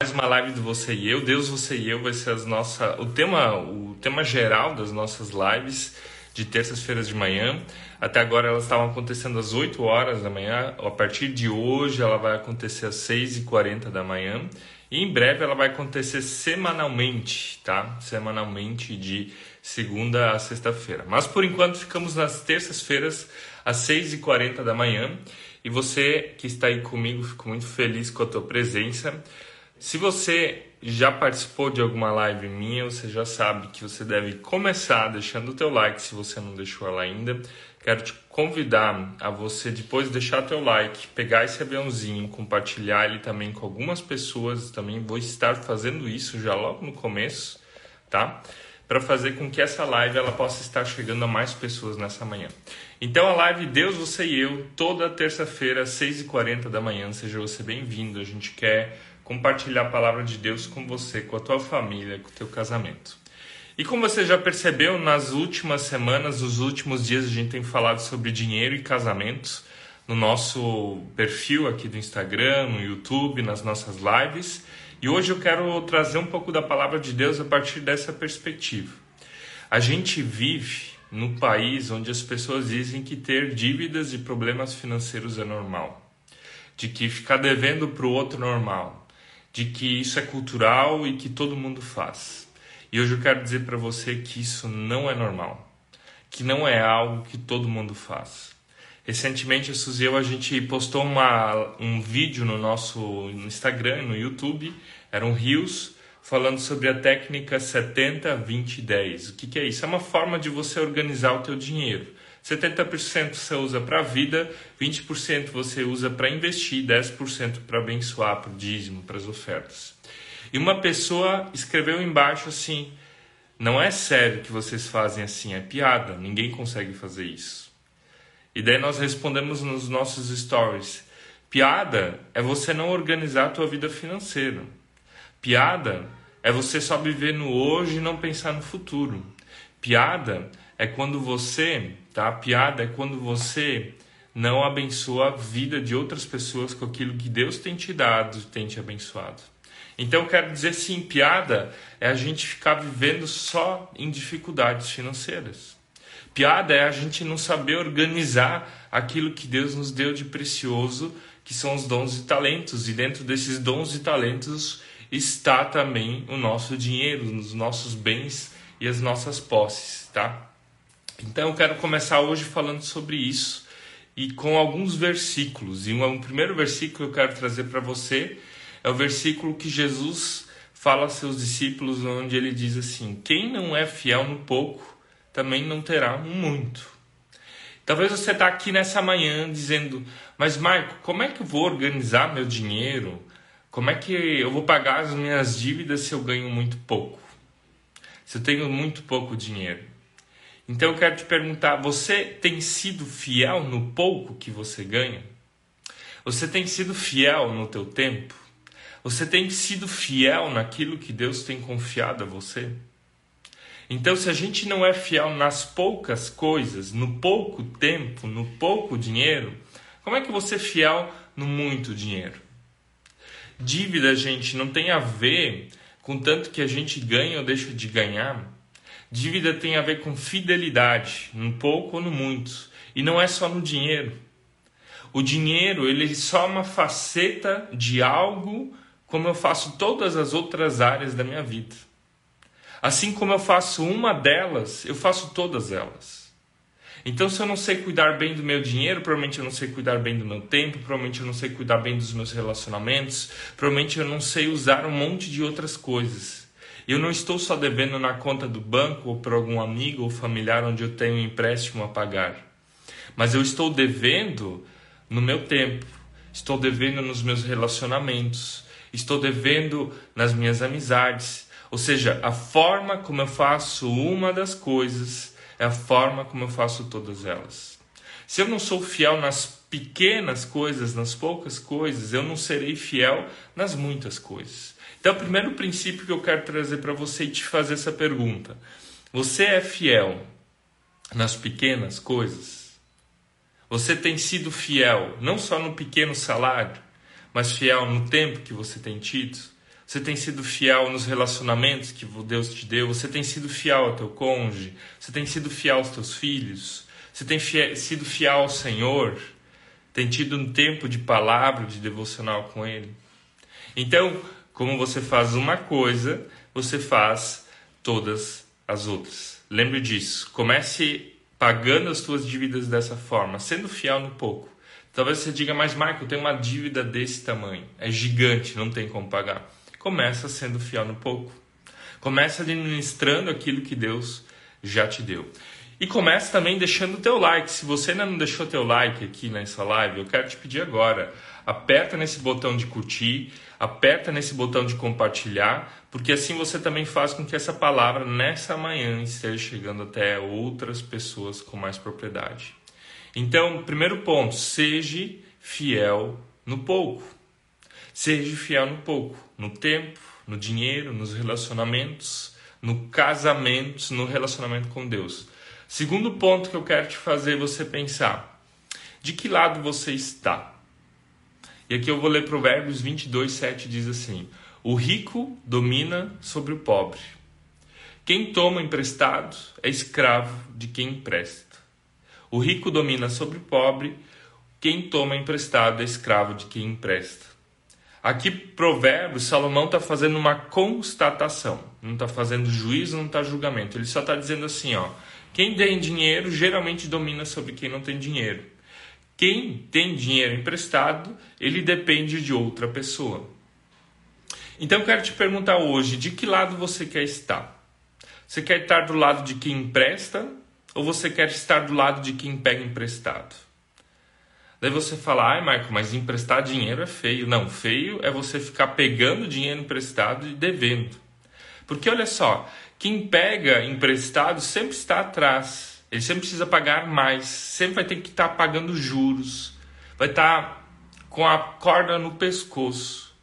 mais uma live do Você e Eu. Deus, Você e Eu vai ser as nossa, o tema, o tema geral das nossas lives de terças-feiras de manhã. Até agora elas estavam acontecendo às 8 horas da manhã. A partir de hoje ela vai acontecer às 6h40 da manhã. E em breve ela vai acontecer semanalmente, tá? Semanalmente de segunda a sexta-feira. Mas por enquanto ficamos nas terças-feiras às 6h40 da manhã. E você que está aí comigo, fico muito feliz com a tua presença. Se você já participou de alguma live minha, você já sabe que você deve começar deixando o teu like se você não deixou ela ainda. Quero te convidar a você depois deixar teu like, pegar esse aviãozinho, compartilhar ele também com algumas pessoas. Também vou estar fazendo isso já logo no começo, tá? Para fazer com que essa live ela possa estar chegando a mais pessoas nessa manhã. Então a live Deus, Você e Eu, toda terça-feira, às 6h40 da manhã. Seja você bem-vindo. A gente quer compartilhar a palavra de Deus com você, com a tua família, com o teu casamento. E como você já percebeu, nas últimas semanas, nos últimos dias, a gente tem falado sobre dinheiro e casamentos no nosso perfil aqui do Instagram, no YouTube, nas nossas lives. E hoje eu quero trazer um pouco da palavra de Deus a partir dessa perspectiva. A gente vive no país onde as pessoas dizem que ter dívidas e problemas financeiros é normal, de que ficar devendo para o outro é normal, de que isso é cultural e que todo mundo faz. E hoje eu quero dizer para você que isso não é normal, que não é algo que todo mundo faz. Recentemente, a Suzy e eu, a gente postou uma, um vídeo no nosso Instagram, no YouTube, eram rios, falando sobre a técnica 70, 20, 10. O que, que é isso? É uma forma de você organizar o teu dinheiro. 70% você usa para a vida, 20% você usa para investir, 10% para abençoar, para o dízimo, para as ofertas. E uma pessoa escreveu embaixo assim: Não é sério que vocês fazem assim, é piada, ninguém consegue fazer isso. E daí nós respondemos nos nossos stories: Piada é você não organizar a tua vida financeira. Piada é você só viver no hoje e não pensar no futuro. Piada é quando você, tá? A piada é quando você não abençoa a vida de outras pessoas com aquilo que Deus tem te dado, tem te abençoado. Então, eu quero dizer sim, piada é a gente ficar vivendo só em dificuldades financeiras. Piada é a gente não saber organizar aquilo que Deus nos deu de precioso, que são os dons e talentos. E dentro desses dons e talentos está também o nosso dinheiro, os nossos bens e as nossas posses, tá? Então eu quero começar hoje falando sobre isso e com alguns versículos. E um, primeiro versículo que eu quero trazer para você é o versículo que Jesus fala aos seus discípulos, onde ele diz assim: Quem não é fiel no pouco, também não terá um muito. Talvez você está aqui nessa manhã dizendo, mas Marco, como é que eu vou organizar meu dinheiro? Como é que eu vou pagar as minhas dívidas se eu ganho muito pouco? Se eu tenho muito pouco dinheiro? Então eu quero te perguntar: você tem sido fiel no pouco que você ganha? Você tem sido fiel no teu tempo? Você tem sido fiel naquilo que Deus tem confiado a você? Então, se a gente não é fiel nas poucas coisas, no pouco tempo, no pouco dinheiro, como é que você é fiel no muito dinheiro? Dívida, gente, não tem a ver com tanto que a gente ganha ou deixa de ganhar. Dívida tem a ver com fidelidade, no pouco ou no muito. E não é só no dinheiro. O dinheiro, ele é só uma faceta de algo como eu faço todas as outras áreas da minha vida. Assim como eu faço uma delas, eu faço todas elas. Então, se eu não sei cuidar bem do meu dinheiro, provavelmente eu não sei cuidar bem do meu tempo, provavelmente eu não sei cuidar bem dos meus relacionamentos, provavelmente eu não sei usar um monte de outras coisas. Eu não estou só devendo na conta do banco ou para algum amigo ou familiar onde eu tenho um empréstimo a pagar, mas eu estou devendo no meu tempo, estou devendo nos meus relacionamentos, estou devendo nas minhas amizades. Ou seja, a forma como eu faço uma das coisas é a forma como eu faço todas elas. Se eu não sou fiel nas pequenas coisas, nas poucas coisas, eu não serei fiel nas muitas coisas. Então, o primeiro princípio que eu quero trazer para você e te fazer essa pergunta: você é fiel nas pequenas coisas? Você tem sido fiel não só no pequeno salário, mas fiel no tempo que você tem tido? Você tem sido fiel nos relacionamentos que Deus te deu? Você tem sido fiel ao teu cônjuge? Você tem sido fiel aos teus filhos? Você tem fiel, sido fiel ao Senhor? Tem tido um tempo de palavra, de devocional com Ele? Então, como você faz uma coisa, você faz todas as outras. Lembre disso. Comece pagando as suas dívidas dessa forma, sendo fiel no pouco. Talvez você diga, mas Marco, eu tenho uma dívida desse tamanho, é gigante, não tem como pagar. Começa sendo fiel no pouco. Começa administrando aquilo que Deus já te deu. E começa também deixando o teu like. Se você ainda não deixou teu like aqui nessa live, eu quero te pedir agora, aperta nesse botão de curtir, aperta nesse botão de compartilhar, porque assim você também faz com que essa palavra nessa manhã esteja chegando até outras pessoas com mais propriedade. Então, primeiro ponto, seja fiel no pouco. Seja fiel no pouco, no tempo, no dinheiro, nos relacionamentos, no casamento, no relacionamento com Deus. Segundo ponto que eu quero te fazer você pensar: de que lado você está? E aqui eu vou ler Provérbios 22, 7 diz assim: O rico domina sobre o pobre. Quem toma emprestado é escravo de quem empresta. O rico domina sobre o pobre, quem toma emprestado é escravo de quem empresta. Aqui, Provérbios, Salomão está fazendo uma constatação, não está fazendo juízo, não está julgamento. Ele só está dizendo assim: ó, quem tem dinheiro geralmente domina sobre quem não tem dinheiro. Quem tem dinheiro emprestado, ele depende de outra pessoa. Então eu quero te perguntar hoje, de que lado você quer estar? Você quer estar do lado de quem empresta ou você quer estar do lado de quem pega emprestado? Daí você fala, ai Marco, mas emprestar dinheiro é feio. Não, feio é você ficar pegando dinheiro emprestado e devendo. Porque olha só, quem pega emprestado sempre está atrás. Ele sempre precisa pagar mais, sempre vai ter que estar tá pagando juros, vai estar tá com a corda no pescoço.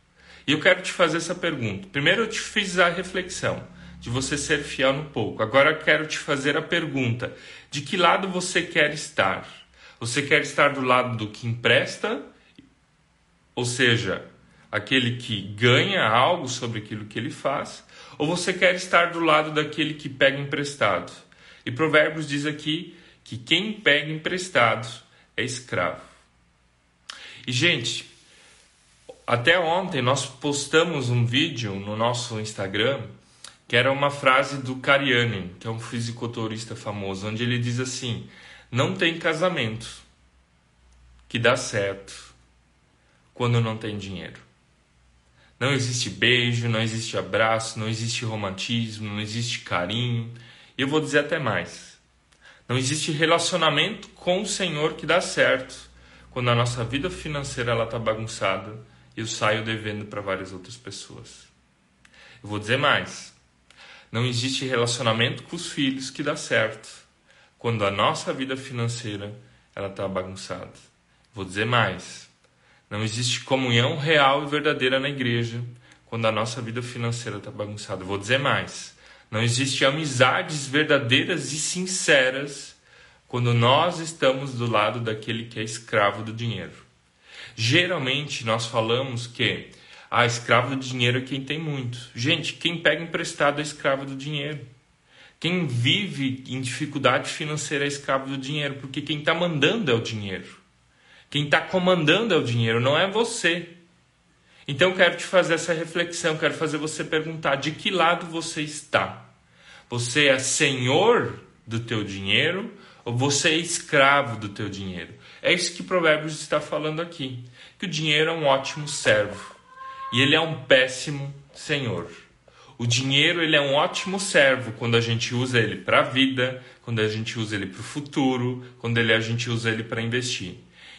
E eu quero te fazer essa pergunta. Primeiro eu te fiz a reflexão de você ser fiel no pouco. Agora eu quero te fazer a pergunta: de que lado você quer estar? Você quer estar do lado do que empresta, ou seja, aquele que ganha algo sobre aquilo que ele faz, ou você quer estar do lado daquele que pega emprestado? E Provérbios diz aqui que quem pega emprestado é escravo. E, gente, até ontem nós postamos um vídeo no nosso Instagram que era uma frase do Cariani, que é um fisiculturista famoso, onde ele diz assim: Não tem casamento que dá certo quando não tem dinheiro. Não existe beijo, não existe abraço, não existe romantismo, não existe carinho, eu vou dizer até mais. Não existe relacionamento com o Senhor que dá certo quando a nossa vida financeira está bagunçada e eu saio devendo para várias outras pessoas. Eu vou dizer mais. Não existe relacionamento com os filhos que dá certo quando a nossa vida financeira está bagunçada. Vou dizer mais. Não existe comunhão real e verdadeira na igreja quando a nossa vida financeira está bagunçada. Vou dizer mais. Não existe amizades verdadeiras e sinceras quando nós estamos do lado daquele que é escravo do dinheiro. Geralmente nós falamos que a ah, escravo do dinheiro é quem tem muito. Gente, quem pega emprestado é escravo do dinheiro. Quem vive em dificuldade financeira é escravo do dinheiro, porque quem está mandando é o dinheiro. Quem está comandando é o dinheiro, não é você. Então quero te fazer essa reflexão, quero fazer você perguntar de que lado você está. Você é senhor do teu dinheiro ou você é escravo do teu dinheiro? É isso que Provérbios está falando aqui, que o dinheiro é um ótimo servo e ele é um péssimo senhor. O dinheiro ele é um ótimo servo quando a gente usa ele para a vida, quando a gente usa ele para o futuro, quando ele, a gente usa ele para investir.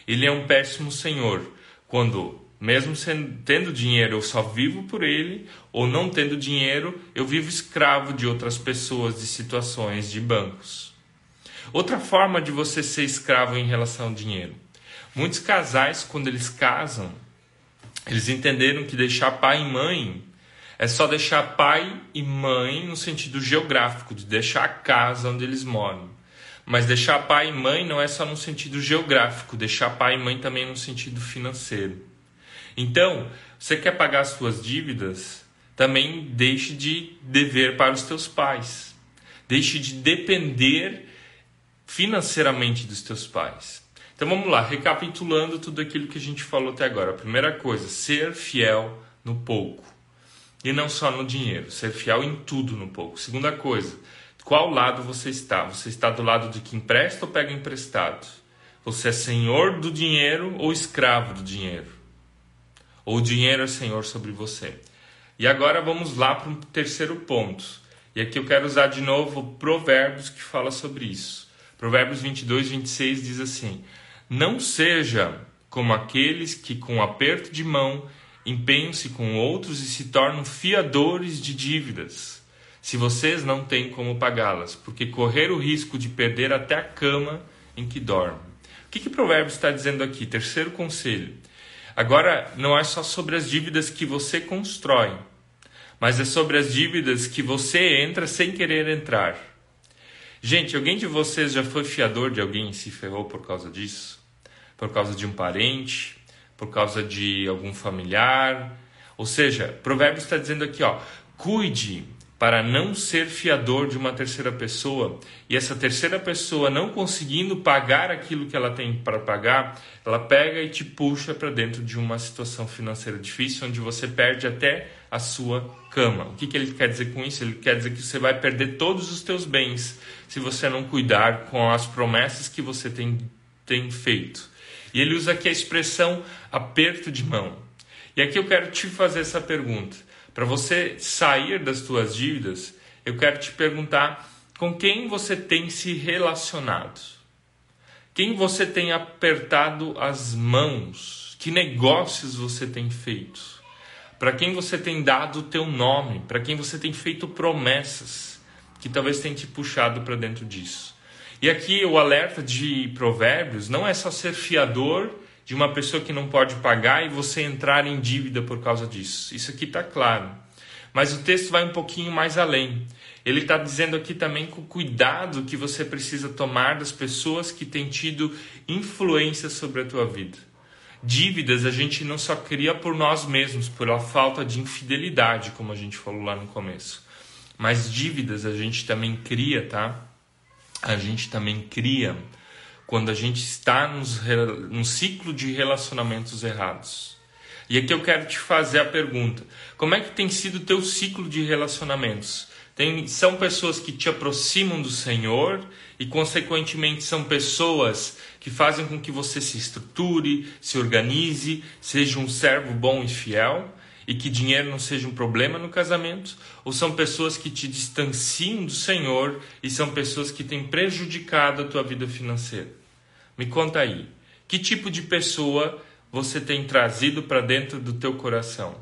Ele é um péssimo senhor quando mesmo sendo, tendo dinheiro, eu só vivo por ele, ou não tendo dinheiro, eu vivo escravo de outras pessoas, de situações, de bancos. Outra forma de você ser escravo em relação ao dinheiro. Muitos casais, quando eles casam, eles entenderam que deixar pai e mãe é só deixar pai e mãe no sentido geográfico, de deixar a casa onde eles moram. Mas deixar pai e mãe não é só no sentido geográfico, deixar pai e mãe também no sentido financeiro. Então, você quer pagar as suas dívidas? também deixe de dever para os teus pais. Deixe de depender financeiramente dos teus pais. Então vamos lá, recapitulando tudo aquilo que a gente falou até agora. A primeira coisa, ser fiel no pouco. E não só no dinheiro, ser fiel em tudo no pouco. Segunda coisa, qual lado você está? Você está do lado de que empresta ou pega emprestado? Você é senhor do dinheiro ou escravo do dinheiro? Ou dinheiro é senhor sobre você? E agora vamos lá para um terceiro ponto. E aqui eu quero usar de novo Provérbios que fala sobre isso. Provérbios 22, 26 diz assim: Não seja como aqueles que, com aperto de mão, empenham-se com outros e se tornam fiadores de dívidas, se vocês não têm como pagá-las, porque correr o risco de perder até a cama em que dorme. O que, que Provérbios está dizendo aqui? Terceiro conselho. Agora, não é só sobre as dívidas que você constrói, mas é sobre as dívidas que você entra sem querer entrar. Gente, alguém de vocês já foi fiador de alguém e se ferrou por causa disso? Por causa de um parente? Por causa de algum familiar? Ou seja, Provérbios está dizendo aqui, ó, cuide para não ser fiador de uma terceira pessoa e essa terceira pessoa não conseguindo pagar aquilo que ela tem para pagar, ela pega e te puxa para dentro de uma situação financeira difícil onde você perde até a sua cama. O que, que ele quer dizer com isso? Ele quer dizer que você vai perder todos os teus bens se você não cuidar com as promessas que você tem, tem feito. E ele usa aqui a expressão aperto de mão. E aqui eu quero te fazer essa pergunta. Para você sair das tuas dívidas, eu quero te perguntar com quem você tem se relacionado. Quem você tem apertado as mãos? Que negócios você tem feito? Para quem você tem dado o teu nome? Para quem você tem feito promessas que talvez tenha te puxado para dentro disso? E aqui o alerta de Provérbios não é só ser fiador de uma pessoa que não pode pagar e você entrar em dívida por causa disso. Isso aqui está claro. Mas o texto vai um pouquinho mais além. Ele está dizendo aqui também com o cuidado que você precisa tomar das pessoas que têm tido influência sobre a tua vida. Dívidas a gente não só cria por nós mesmos, por a falta de infidelidade, como a gente falou lá no começo. Mas dívidas a gente também cria, tá? a gente também cria quando a gente está nos, num ciclo de relacionamentos errados. E aqui eu quero te fazer a pergunta: como é que tem sido o teu ciclo de relacionamentos? Tem, são pessoas que te aproximam do Senhor e, consequentemente, são pessoas que fazem com que você se estruture, se organize, seja um servo bom e fiel e que dinheiro não seja um problema no casamento? Ou são pessoas que te distanciam do Senhor e são pessoas que têm prejudicado a tua vida financeira? Me conta aí. Que tipo de pessoa você tem trazido para dentro do teu coração?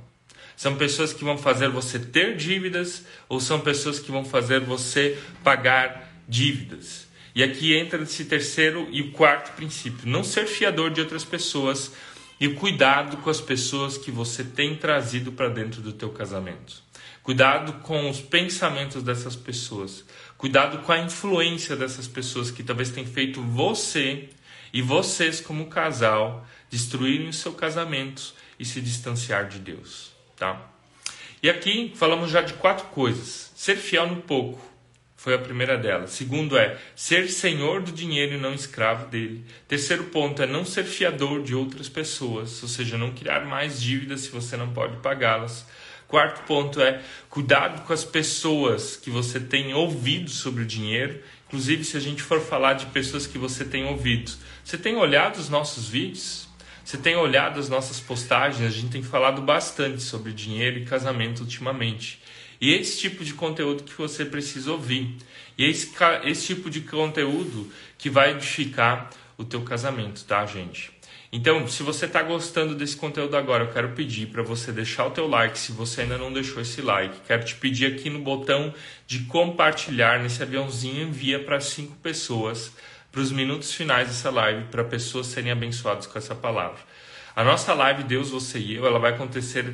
São pessoas que vão fazer você ter dívidas ou são pessoas que vão fazer você pagar dívidas? E aqui entra esse terceiro e quarto princípio: não ser fiador de outras pessoas, e cuidado com as pessoas que você tem trazido para dentro do teu casamento. Cuidado com os pensamentos dessas pessoas. Cuidado com a influência dessas pessoas que talvez tenham feito você e vocês como casal destruírem o seu casamento e se distanciar de Deus, tá? E aqui falamos já de quatro coisas: ser fiel no pouco, foi a primeira delas. Segundo é ser senhor do dinheiro e não escravo dele. Terceiro ponto é não ser fiador de outras pessoas, ou seja, não criar mais dívidas se você não pode pagá-las. Quarto ponto é cuidado com as pessoas que você tem ouvido sobre o dinheiro. Inclusive, se a gente for falar de pessoas que você tem ouvido, você tem olhado os nossos vídeos? Você tem olhado as nossas postagens? A gente tem falado bastante sobre dinheiro e casamento ultimamente. E esse tipo de conteúdo que você precisa ouvir. E esse, esse tipo de conteúdo que vai edificar o teu casamento, tá, gente? Então, se você está gostando desse conteúdo agora, eu quero pedir para você deixar o teu like, se você ainda não deixou esse like. Quero te pedir aqui no botão de compartilhar, nesse aviãozinho, envia para cinco pessoas, para os minutos finais dessa live, para pessoas serem abençoadas com essa palavra. A nossa live Deus, Você e Eu, ela vai acontecer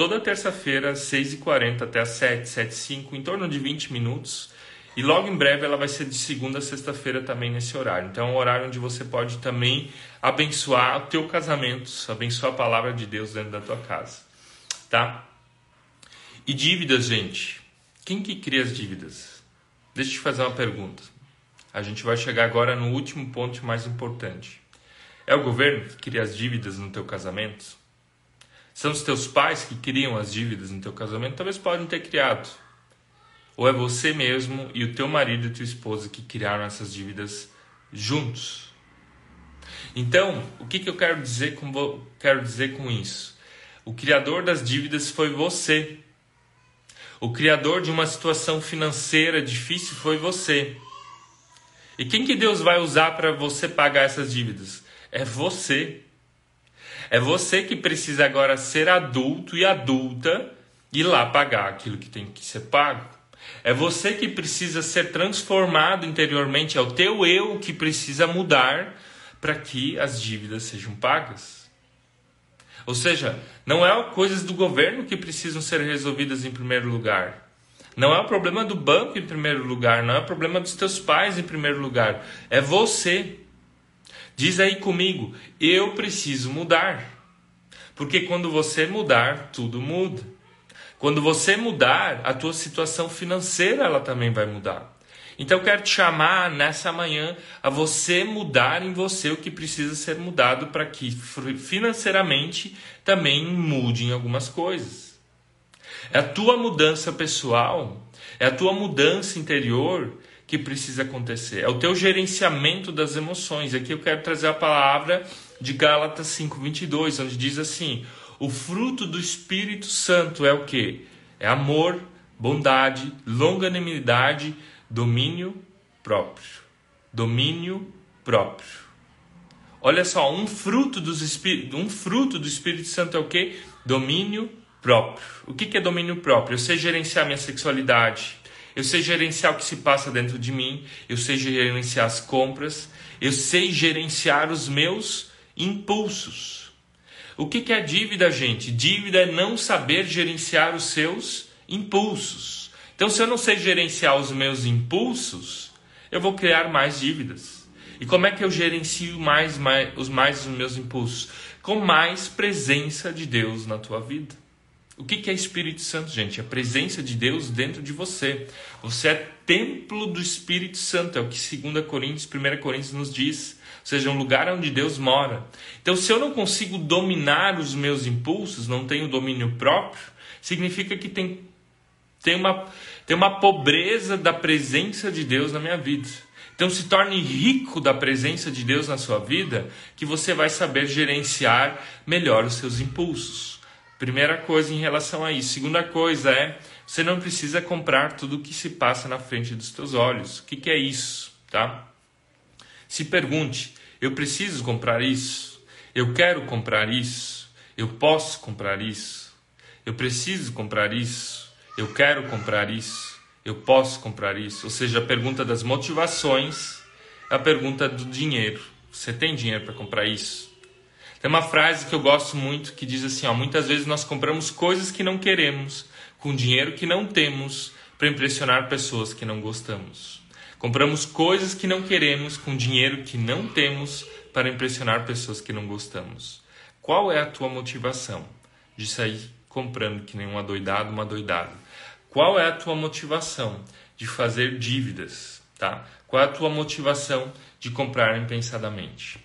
toda terça-feira, 6h40 até as 7, 7 5 em torno de 20 minutos. E logo em breve ela vai ser de segunda a sexta-feira também nesse horário. Então é um horário onde você pode também abençoar o teu casamento, abençoar a palavra de Deus dentro da tua casa. Tá? E dívidas, gente? Quem que cria as dívidas? Deixa eu te fazer uma pergunta. A gente vai chegar agora no último ponto mais importante. É o governo que cria as dívidas no teu casamento? São os teus pais que criam as dívidas no teu casamento? Talvez podem ter criado. Ou é você mesmo e o teu marido e tua esposa que criaram essas dívidas juntos? Então, o que, que eu quero dizer, com, quero dizer com isso? O criador das dívidas foi você. O criador de uma situação financeira difícil foi você. E quem que Deus vai usar para você pagar essas dívidas? É você. É você que precisa agora ser adulto e adulta e lá pagar aquilo que tem que ser pago. É você que precisa ser transformado interiormente, é o teu eu que precisa mudar para que as dívidas sejam pagas. Ou seja, não é coisas do governo que precisam ser resolvidas em primeiro lugar. Não é o problema do banco em primeiro lugar, não é o problema dos teus pais em primeiro lugar. É você. Diz aí comigo, eu preciso mudar. Porque quando você mudar, tudo muda. Quando você mudar, a tua situação financeira ela também vai mudar. Então eu quero te chamar nessa manhã a você mudar em você o que precisa ser mudado para que financeiramente também mude em algumas coisas. É a tua mudança pessoal, é a tua mudança interior que precisa acontecer. É o teu gerenciamento das emoções. Aqui eu quero trazer a palavra de Gálatas 5:22, onde diz assim: "O fruto do Espírito Santo é o que? É amor, bondade, longanimidade, domínio próprio. Domínio próprio. Olha só, um fruto, dos Espí um fruto do Espírito Santo é o que? Domínio próprio. O que é domínio próprio? Eu sei gerenciar minha sexualidade. Eu sei gerenciar o que se passa dentro de mim. Eu sei gerenciar as compras. Eu sei gerenciar os meus impulsos. O que é dívida, gente? Dívida é não saber gerenciar os seus impulsos. Então, se eu não sei gerenciar os meus impulsos, eu vou criar mais dívidas. E como é que eu gerencio mais, mais, os mais os meus impulsos? Com mais presença de Deus na tua vida. O que, é Espírito Santo, gente? A presença de Deus dentro de você. Você é templo do Espírito Santo, é o que 2 Coríntios, 1 Coríntios nos diz. Ou seja, um lugar onde Deus mora. Então, se eu não consigo dominar os meus impulsos, não tenho domínio próprio, significa que tem tem uma, tem uma pobreza da presença de Deus na minha vida. Então se torne rico da presença de Deus na sua vida, que você vai saber gerenciar melhor os seus impulsos. Primeira coisa em relação a isso. Segunda coisa é, você não precisa comprar tudo o que se passa na frente dos teus olhos. O que, que é isso? Tá? Se pergunte, eu preciso comprar isso? Eu quero comprar isso? Eu posso comprar isso? Eu preciso comprar isso? eu quero comprar isso, eu posso comprar isso. Ou seja, a pergunta das motivações, é a pergunta do dinheiro. Você tem dinheiro para comprar isso? Tem uma frase que eu gosto muito que diz assim: ó, muitas vezes nós compramos coisas que não queremos com dinheiro que não temos para impressionar pessoas que não gostamos. Compramos coisas que não queremos com dinheiro que não temos para impressionar pessoas que não gostamos. Qual é a tua motivação de sair comprando que nem uma doidada, uma doidada? Qual é a tua motivação de fazer dívidas, tá? Qual é a tua motivação de comprar impensadamente?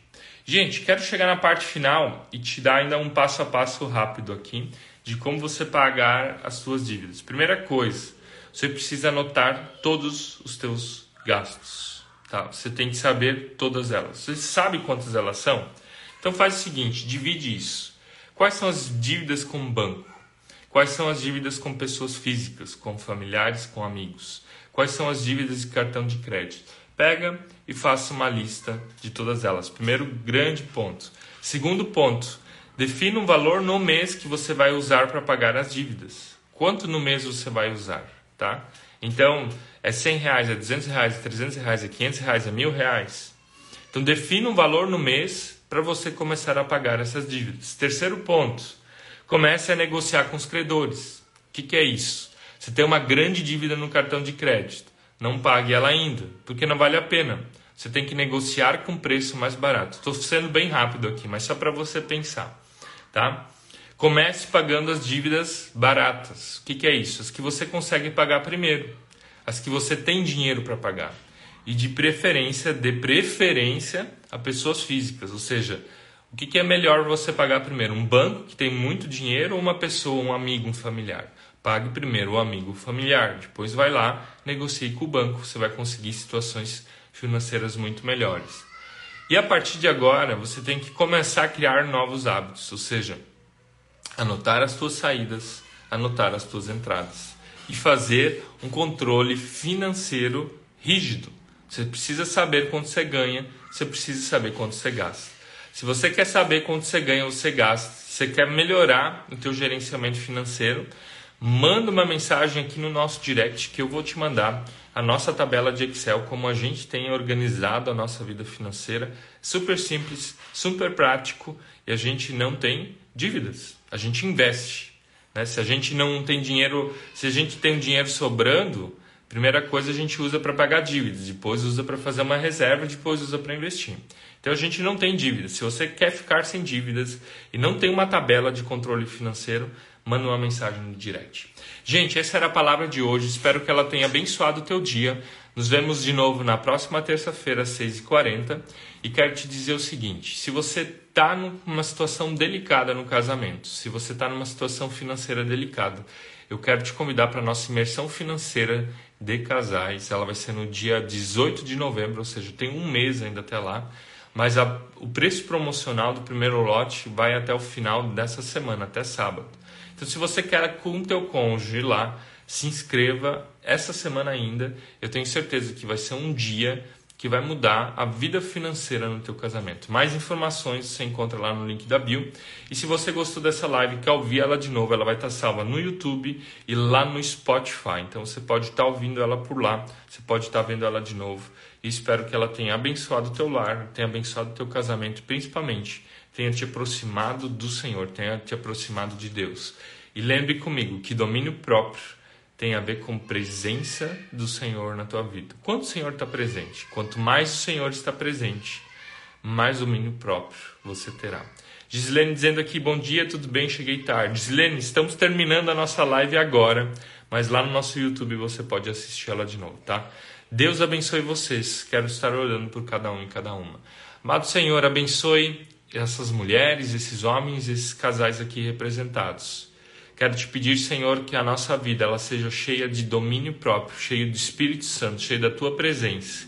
Gente, quero chegar na parte final e te dar ainda um passo a passo rápido aqui de como você pagar as suas dívidas. Primeira coisa, você precisa anotar todos os teus gastos, tá? Você tem que saber todas elas. Você sabe quantas elas são? Então faz o seguinte, divide isso. Quais são as dívidas com banco? Quais são as dívidas com pessoas físicas, com familiares, com amigos? Quais são as dívidas de cartão de crédito? Pega e faça uma lista de todas elas. Primeiro grande ponto. Segundo ponto, defina um valor no mês que você vai usar para pagar as dívidas. Quanto no mês você vai usar, tá? Então, é 100 reais, é 200 reais, é 300 reais, é 500 reais, é mil reais. Então, defina um valor no mês para você começar a pagar essas dívidas. Terceiro ponto, Comece a negociar com os credores. O que, que é isso? Você tem uma grande dívida no cartão de crédito. Não pague ela ainda, porque não vale a pena. Você tem que negociar com preço mais barato. Estou sendo bem rápido aqui, mas só para você pensar, tá? Comece pagando as dívidas baratas. O que, que é isso? As que você consegue pagar primeiro, as que você tem dinheiro para pagar. E de preferência, de preferência, a pessoas físicas. Ou seja, o que, que é melhor você pagar primeiro? Um banco que tem muito dinheiro ou uma pessoa, um amigo, um familiar? Pague primeiro o amigo familiar, depois vai lá, negocie com o banco, você vai conseguir situações financeiras muito melhores. E a partir de agora, você tem que começar a criar novos hábitos, ou seja, anotar as suas saídas, anotar as suas entradas e fazer um controle financeiro rígido. Você precisa saber quanto você ganha, você precisa saber quanto você gasta. Se você quer saber quanto você ganha ou você gasta, se você quer melhorar o teu gerenciamento financeiro, manda uma mensagem aqui no nosso direct que eu vou te mandar a nossa tabela de Excel, como a gente tem organizado a nossa vida financeira. Super simples, super prático e a gente não tem dívidas. A gente investe. Né? Se a gente não tem dinheiro, se a gente tem dinheiro sobrando, primeira coisa a gente usa para pagar dívidas, depois usa para fazer uma reserva, depois usa para investir. Então a gente não tem dívidas. Se você quer ficar sem dívidas e não tem uma tabela de controle financeiro, manda uma mensagem no direct. Gente, essa era a palavra de hoje. Espero que ela tenha abençoado o teu dia. Nos vemos de novo na próxima terça-feira, às 6h40. E quero te dizer o seguinte: se você está numa situação delicada no casamento, se você está numa situação financeira delicada, eu quero te convidar para a nossa imersão financeira de casais. Ela vai ser no dia 18 de novembro, ou seja, tem um mês ainda até lá. Mas a, o preço promocional do primeiro lote vai até o final dessa semana, até sábado. Então, se você quer com o teu cônjuge lá, se inscreva essa semana ainda. Eu tenho certeza que vai ser um dia que vai mudar a vida financeira no teu casamento. Mais informações você encontra lá no link da bio. E se você gostou dessa live, quer ouvir ela de novo, ela vai estar salva no YouTube e lá no Spotify. Então você pode estar ouvindo ela por lá, você pode estar vendo ela de novo. E espero que ela tenha abençoado o teu lar, tenha abençoado o teu casamento, principalmente tenha te aproximado do Senhor, tenha te aproximado de Deus. E lembre comigo que domínio próprio tem a ver com presença do Senhor na tua vida. Quanto o Senhor está presente? Quanto mais o Senhor está presente, mais domínio próprio você terá. Gislene dizendo aqui, bom dia, tudo bem? Cheguei tarde. Gislene, estamos terminando a nossa live agora, mas lá no nosso YouTube você pode assistir ela de novo, tá? Deus abençoe vocês. Quero estar orando por cada um e cada uma. Amado Senhor, abençoe essas mulheres, esses homens, esses casais aqui representados. Quero te pedir, Senhor, que a nossa vida ela seja cheia de domínio próprio, cheia do Espírito Santo, cheia da tua presença,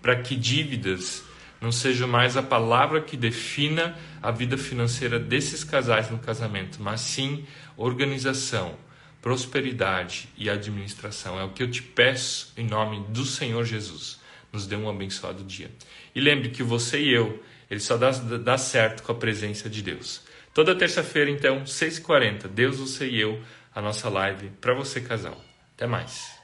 para que dívidas não seja mais a palavra que defina a vida financeira desses casais no casamento, mas sim organização, prosperidade e administração. É o que eu te peço em nome do Senhor Jesus. Nos dê um abençoado dia. E lembre que você e eu ele só dá, dá certo com a presença de Deus. Toda terça-feira, então, 6h40, Deus, você e eu, a nossa live para você, casal. Até mais.